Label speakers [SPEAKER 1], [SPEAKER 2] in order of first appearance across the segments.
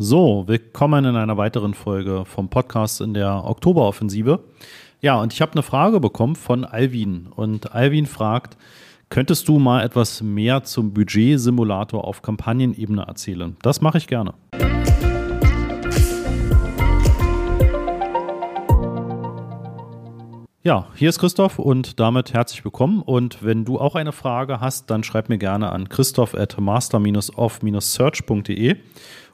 [SPEAKER 1] So, willkommen in einer weiteren Folge vom Podcast in der Oktoberoffensive. Ja, und ich habe eine Frage bekommen von Alvin. Und Alvin fragt, könntest du mal etwas mehr zum Budget-Simulator auf Kampagnenebene erzählen? Das mache ich gerne. Ja, hier ist Christoph und damit herzlich willkommen. Und wenn du auch eine Frage hast, dann schreib mir gerne an christoph at master-off-search.de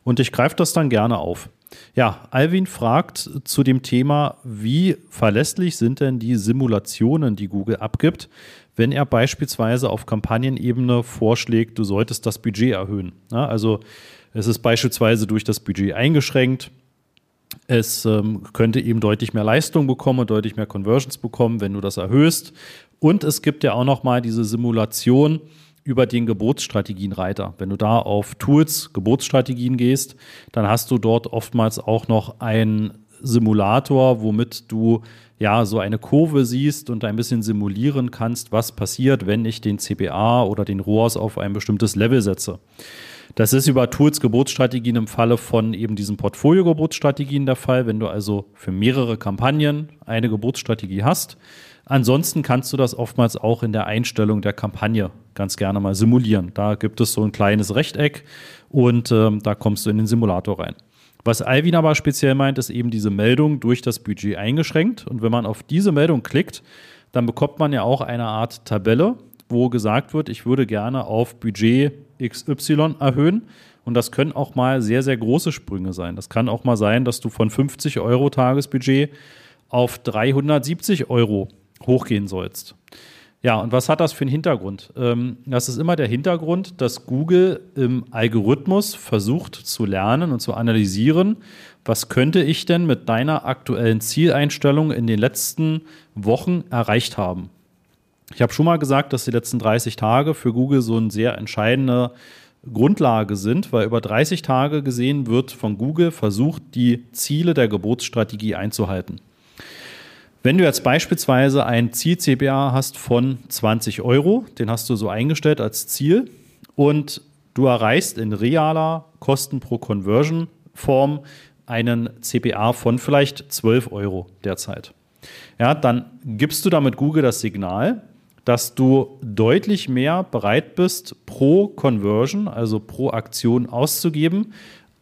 [SPEAKER 1] und ich greife das dann gerne auf. Ja, Alvin fragt zu dem Thema, wie verlässlich sind denn die Simulationen, die Google abgibt, wenn er beispielsweise auf Kampagnenebene vorschlägt, du solltest das Budget erhöhen. Ja, also es ist beispielsweise durch das Budget eingeschränkt es ähm, könnte eben deutlich mehr Leistung bekommen und deutlich mehr Conversions bekommen, wenn du das erhöhst. Und es gibt ja auch noch mal diese Simulation über den Geburtsstrategienreiter. Wenn du da auf Tools, Geburtsstrategien gehst, dann hast du dort oftmals auch noch einen Simulator, womit du ja so eine Kurve siehst und ein bisschen simulieren kannst, was passiert, wenn ich den CPA oder den ROAS auf ein bestimmtes Level setze. Das ist über Tools Geburtsstrategien im Falle von eben diesen Portfolio-Geburtsstrategien der Fall, wenn du also für mehrere Kampagnen eine Geburtsstrategie hast. Ansonsten kannst du das oftmals auch in der Einstellung der Kampagne ganz gerne mal simulieren. Da gibt es so ein kleines Rechteck und ähm, da kommst du in den Simulator rein. Was Alvin aber speziell meint, ist eben diese Meldung durch das Budget eingeschränkt. Und wenn man auf diese Meldung klickt, dann bekommt man ja auch eine Art Tabelle, wo gesagt wird, ich würde gerne auf Budget XY erhöhen. Und das können auch mal sehr, sehr große Sprünge sein. Das kann auch mal sein, dass du von 50 Euro Tagesbudget auf 370 Euro hochgehen sollst. Ja, und was hat das für einen Hintergrund? Ähm, das ist immer der Hintergrund, dass Google im Algorithmus versucht zu lernen und zu analysieren, was könnte ich denn mit deiner aktuellen Zieleinstellung in den letzten Wochen erreicht haben. Ich habe schon mal gesagt, dass die letzten 30 Tage für Google so eine sehr entscheidende Grundlage sind, weil über 30 Tage gesehen wird von Google versucht, die Ziele der Geburtsstrategie einzuhalten. Wenn du jetzt beispielsweise ein Ziel-CPA hast von 20 Euro, den hast du so eingestellt als Ziel und du erreichst in realer Kosten pro Conversion Form einen CPA von vielleicht 12 Euro derzeit. Ja, dann gibst du damit Google das Signal, dass du deutlich mehr bereit bist, pro Conversion, also pro Aktion auszugeben,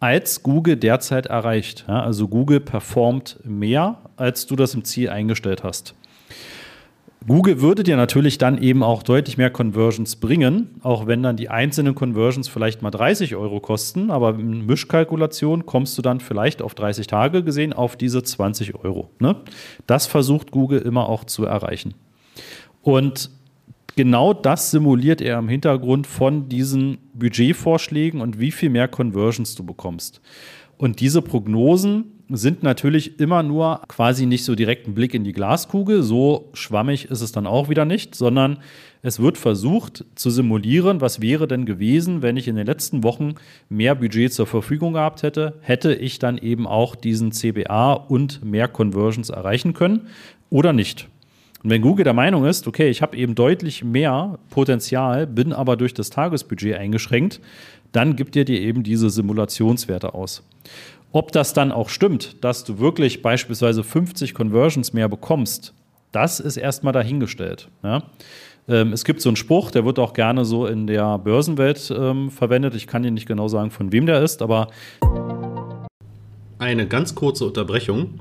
[SPEAKER 1] als Google derzeit erreicht. Ja, also Google performt mehr, als du das im Ziel eingestellt hast. Google würde dir natürlich dann eben auch deutlich mehr Conversions bringen, auch wenn dann die einzelnen Conversions vielleicht mal 30 Euro kosten, aber in Mischkalkulation kommst du dann vielleicht auf 30 Tage gesehen auf diese 20 Euro. Ne? Das versucht Google immer auch zu erreichen. Und genau das simuliert er im Hintergrund von diesen Budgetvorschlägen und wie viel mehr Conversions du bekommst. Und diese Prognosen sind natürlich immer nur quasi nicht so direkt ein Blick in die Glaskugel, so schwammig ist es dann auch wieder nicht, sondern es wird versucht zu simulieren, was wäre denn gewesen, wenn ich in den letzten Wochen mehr Budget zur Verfügung gehabt hätte, hätte ich dann eben auch diesen CBA und mehr Conversions erreichen können oder nicht. Und wenn Google der Meinung ist, okay, ich habe eben deutlich mehr Potenzial, bin aber durch das Tagesbudget eingeschränkt, dann gibt dir dir eben diese Simulationswerte aus. Ob das dann auch stimmt, dass du wirklich beispielsweise 50 Conversions mehr bekommst, das ist erstmal dahingestellt. Ja? Ähm, es gibt so einen Spruch, der wird auch gerne so in der Börsenwelt ähm, verwendet. Ich kann dir nicht genau sagen, von wem der ist, aber.
[SPEAKER 2] Eine ganz kurze Unterbrechung.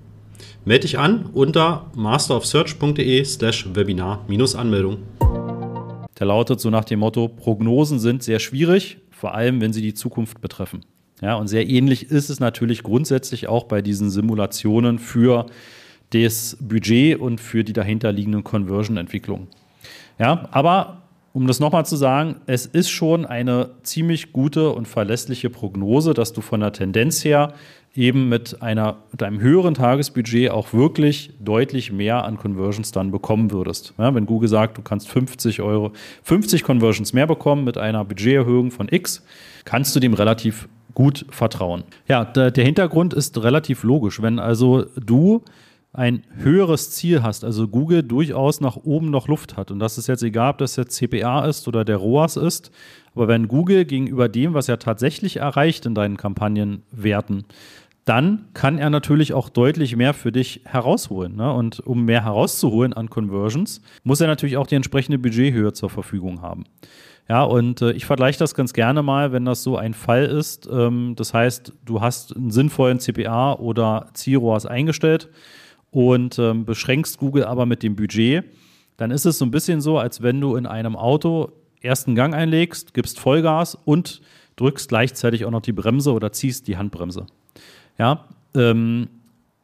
[SPEAKER 2] Melde dich an unter masterofsearch.de slash Webinar-Anmeldung.
[SPEAKER 1] Der lautet so nach dem Motto, Prognosen sind sehr schwierig, vor allem wenn sie die Zukunft betreffen. Ja, und sehr ähnlich ist es natürlich grundsätzlich auch bei diesen Simulationen für das Budget und für die dahinterliegenden Conversion-Entwicklungen. Ja, aber um das nochmal zu sagen, es ist schon eine ziemlich gute und verlässliche Prognose, dass du von der Tendenz her eben mit, einer, mit einem höheren Tagesbudget auch wirklich deutlich mehr an Conversions dann bekommen würdest. Ja, wenn Google sagt, du kannst 50 Euro, 50 Conversions mehr bekommen mit einer Budgeterhöhung von X, kannst du dem relativ gut vertrauen. Ja, der, der Hintergrund ist relativ logisch. Wenn also du ein höheres Ziel hast, also Google durchaus nach oben noch Luft hat. Und das ist jetzt egal, ob das jetzt CPA ist oder der ROAS ist. Aber wenn Google gegenüber dem, was er tatsächlich erreicht in deinen Kampagnenwerten, dann kann er natürlich auch deutlich mehr für dich herausholen. Ne? Und um mehr herauszuholen an Conversions, muss er natürlich auch die entsprechende Budgethöhe zur Verfügung haben. Ja, und äh, ich vergleiche das ganz gerne mal, wenn das so ein Fall ist. Ähm, das heißt, du hast einen sinnvollen CPA oder CIROAS eingestellt und ähm, beschränkst Google aber mit dem Budget, dann ist es so ein bisschen so, als wenn du in einem Auto ersten Gang einlegst, gibst Vollgas und drückst gleichzeitig auch noch die Bremse oder ziehst die Handbremse. Ja, ähm,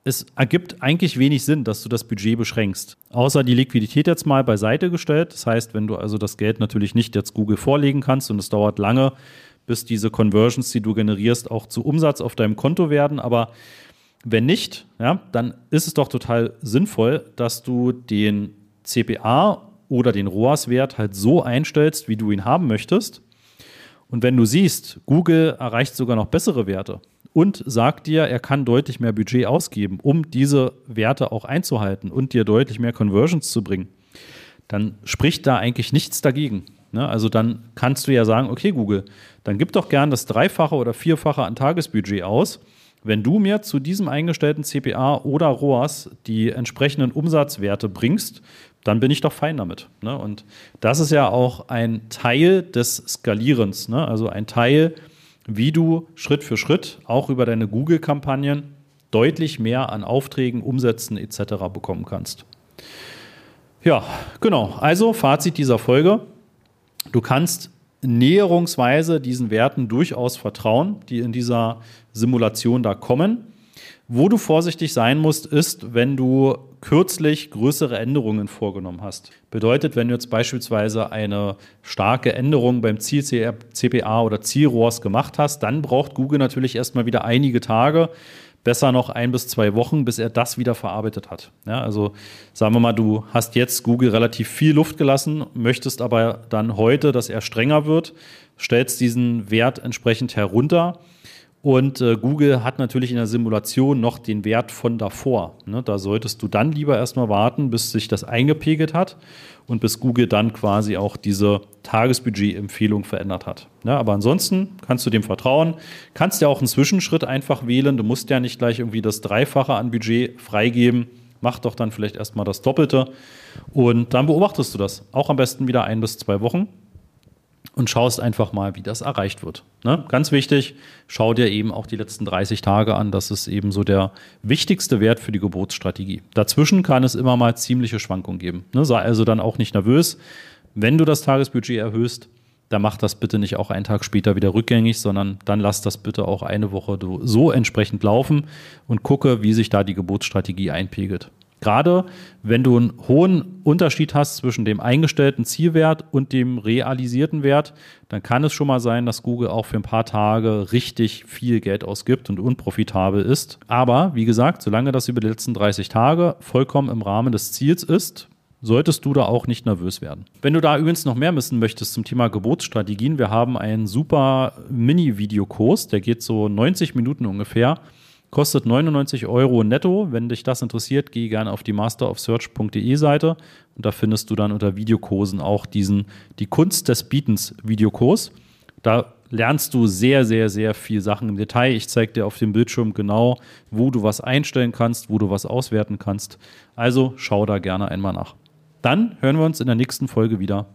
[SPEAKER 1] es ergibt eigentlich wenig Sinn, dass du das Budget beschränkst. Außer die Liquidität jetzt mal beiseite gestellt. Das heißt, wenn du also das Geld natürlich nicht jetzt Google vorlegen kannst und es dauert lange, bis diese Conversions, die du generierst, auch zu Umsatz auf deinem Konto werden. Aber wenn nicht, ja, dann ist es doch total sinnvoll, dass du den CPA oder den ROAS-Wert halt so einstellst, wie du ihn haben möchtest. Und wenn du siehst, Google erreicht sogar noch bessere Werte und sagt dir, er kann deutlich mehr Budget ausgeben, um diese Werte auch einzuhalten und dir deutlich mehr Conversions zu bringen, dann spricht da eigentlich nichts dagegen. Ne? Also dann kannst du ja sagen, okay Google, dann gib doch gern das Dreifache oder Vierfache an Tagesbudget aus wenn du mir zu diesem eingestellten CPA oder ROAS die entsprechenden Umsatzwerte bringst, dann bin ich doch fein damit. Ne? Und das ist ja auch ein Teil des Skalierens, ne? also ein Teil, wie du Schritt für Schritt auch über deine Google-Kampagnen deutlich mehr an Aufträgen, Umsätzen etc. bekommen kannst. Ja, genau. Also Fazit dieser Folge. Du kannst näherungsweise diesen Werten durchaus vertrauen, die in dieser Simulation da kommen. Wo du vorsichtig sein musst, ist, wenn du kürzlich größere Änderungen vorgenommen hast. Bedeutet, wenn du jetzt beispielsweise eine starke Änderung beim Ziel CPA oder Zielrohrs gemacht hast, dann braucht Google natürlich erstmal wieder einige Tage, besser noch ein bis zwei Wochen, bis er das wieder verarbeitet hat. Ja, also sagen wir mal, du hast jetzt Google relativ viel Luft gelassen, möchtest aber dann heute, dass er strenger wird, stellst diesen Wert entsprechend herunter. Und äh, Google hat natürlich in der Simulation noch den Wert von davor. Ne? Da solltest du dann lieber erstmal warten, bis sich das eingepegelt hat und bis Google dann quasi auch diese Tagesbudget-Empfehlung verändert hat. Ja, aber ansonsten kannst du dem vertrauen. Kannst ja auch einen Zwischenschritt einfach wählen. Du musst ja nicht gleich irgendwie das Dreifache an Budget freigeben. Mach doch dann vielleicht erstmal das Doppelte. Und dann beobachtest du das. Auch am besten wieder ein bis zwei Wochen und schaust einfach mal, wie das erreicht wird. Ne? Ganz wichtig, schau dir eben auch die letzten 30 Tage an. Das ist eben so der wichtigste Wert für die Geburtsstrategie. Dazwischen kann es immer mal ziemliche Schwankungen geben. Ne? Sei also dann auch nicht nervös. Wenn du das Tagesbudget erhöhst, dann mach das bitte nicht auch einen Tag später wieder rückgängig, sondern dann lass das bitte auch eine Woche so entsprechend laufen und gucke, wie sich da die Geburtsstrategie einpegelt. Gerade wenn du einen hohen Unterschied hast zwischen dem eingestellten Zielwert und dem realisierten Wert, dann kann es schon mal sein, dass Google auch für ein paar Tage richtig viel Geld ausgibt und unprofitabel ist. Aber wie gesagt, solange das über die letzten 30 Tage vollkommen im Rahmen des Ziels ist, solltest du da auch nicht nervös werden. Wenn du da übrigens noch mehr wissen möchtest zum Thema Geburtsstrategien, wir haben einen super Mini-Videokurs, der geht so 90 Minuten ungefähr Kostet 99 Euro netto. Wenn dich das interessiert, geh gerne auf die masterofsearch.de Seite und da findest du dann unter Videokursen auch diesen Die Kunst des Bietens Videokurs. Da lernst du sehr, sehr, sehr viel Sachen im Detail. Ich zeige dir auf dem Bildschirm genau, wo du was einstellen kannst, wo du was auswerten kannst. Also schau da gerne einmal nach. Dann hören wir uns in der nächsten Folge wieder.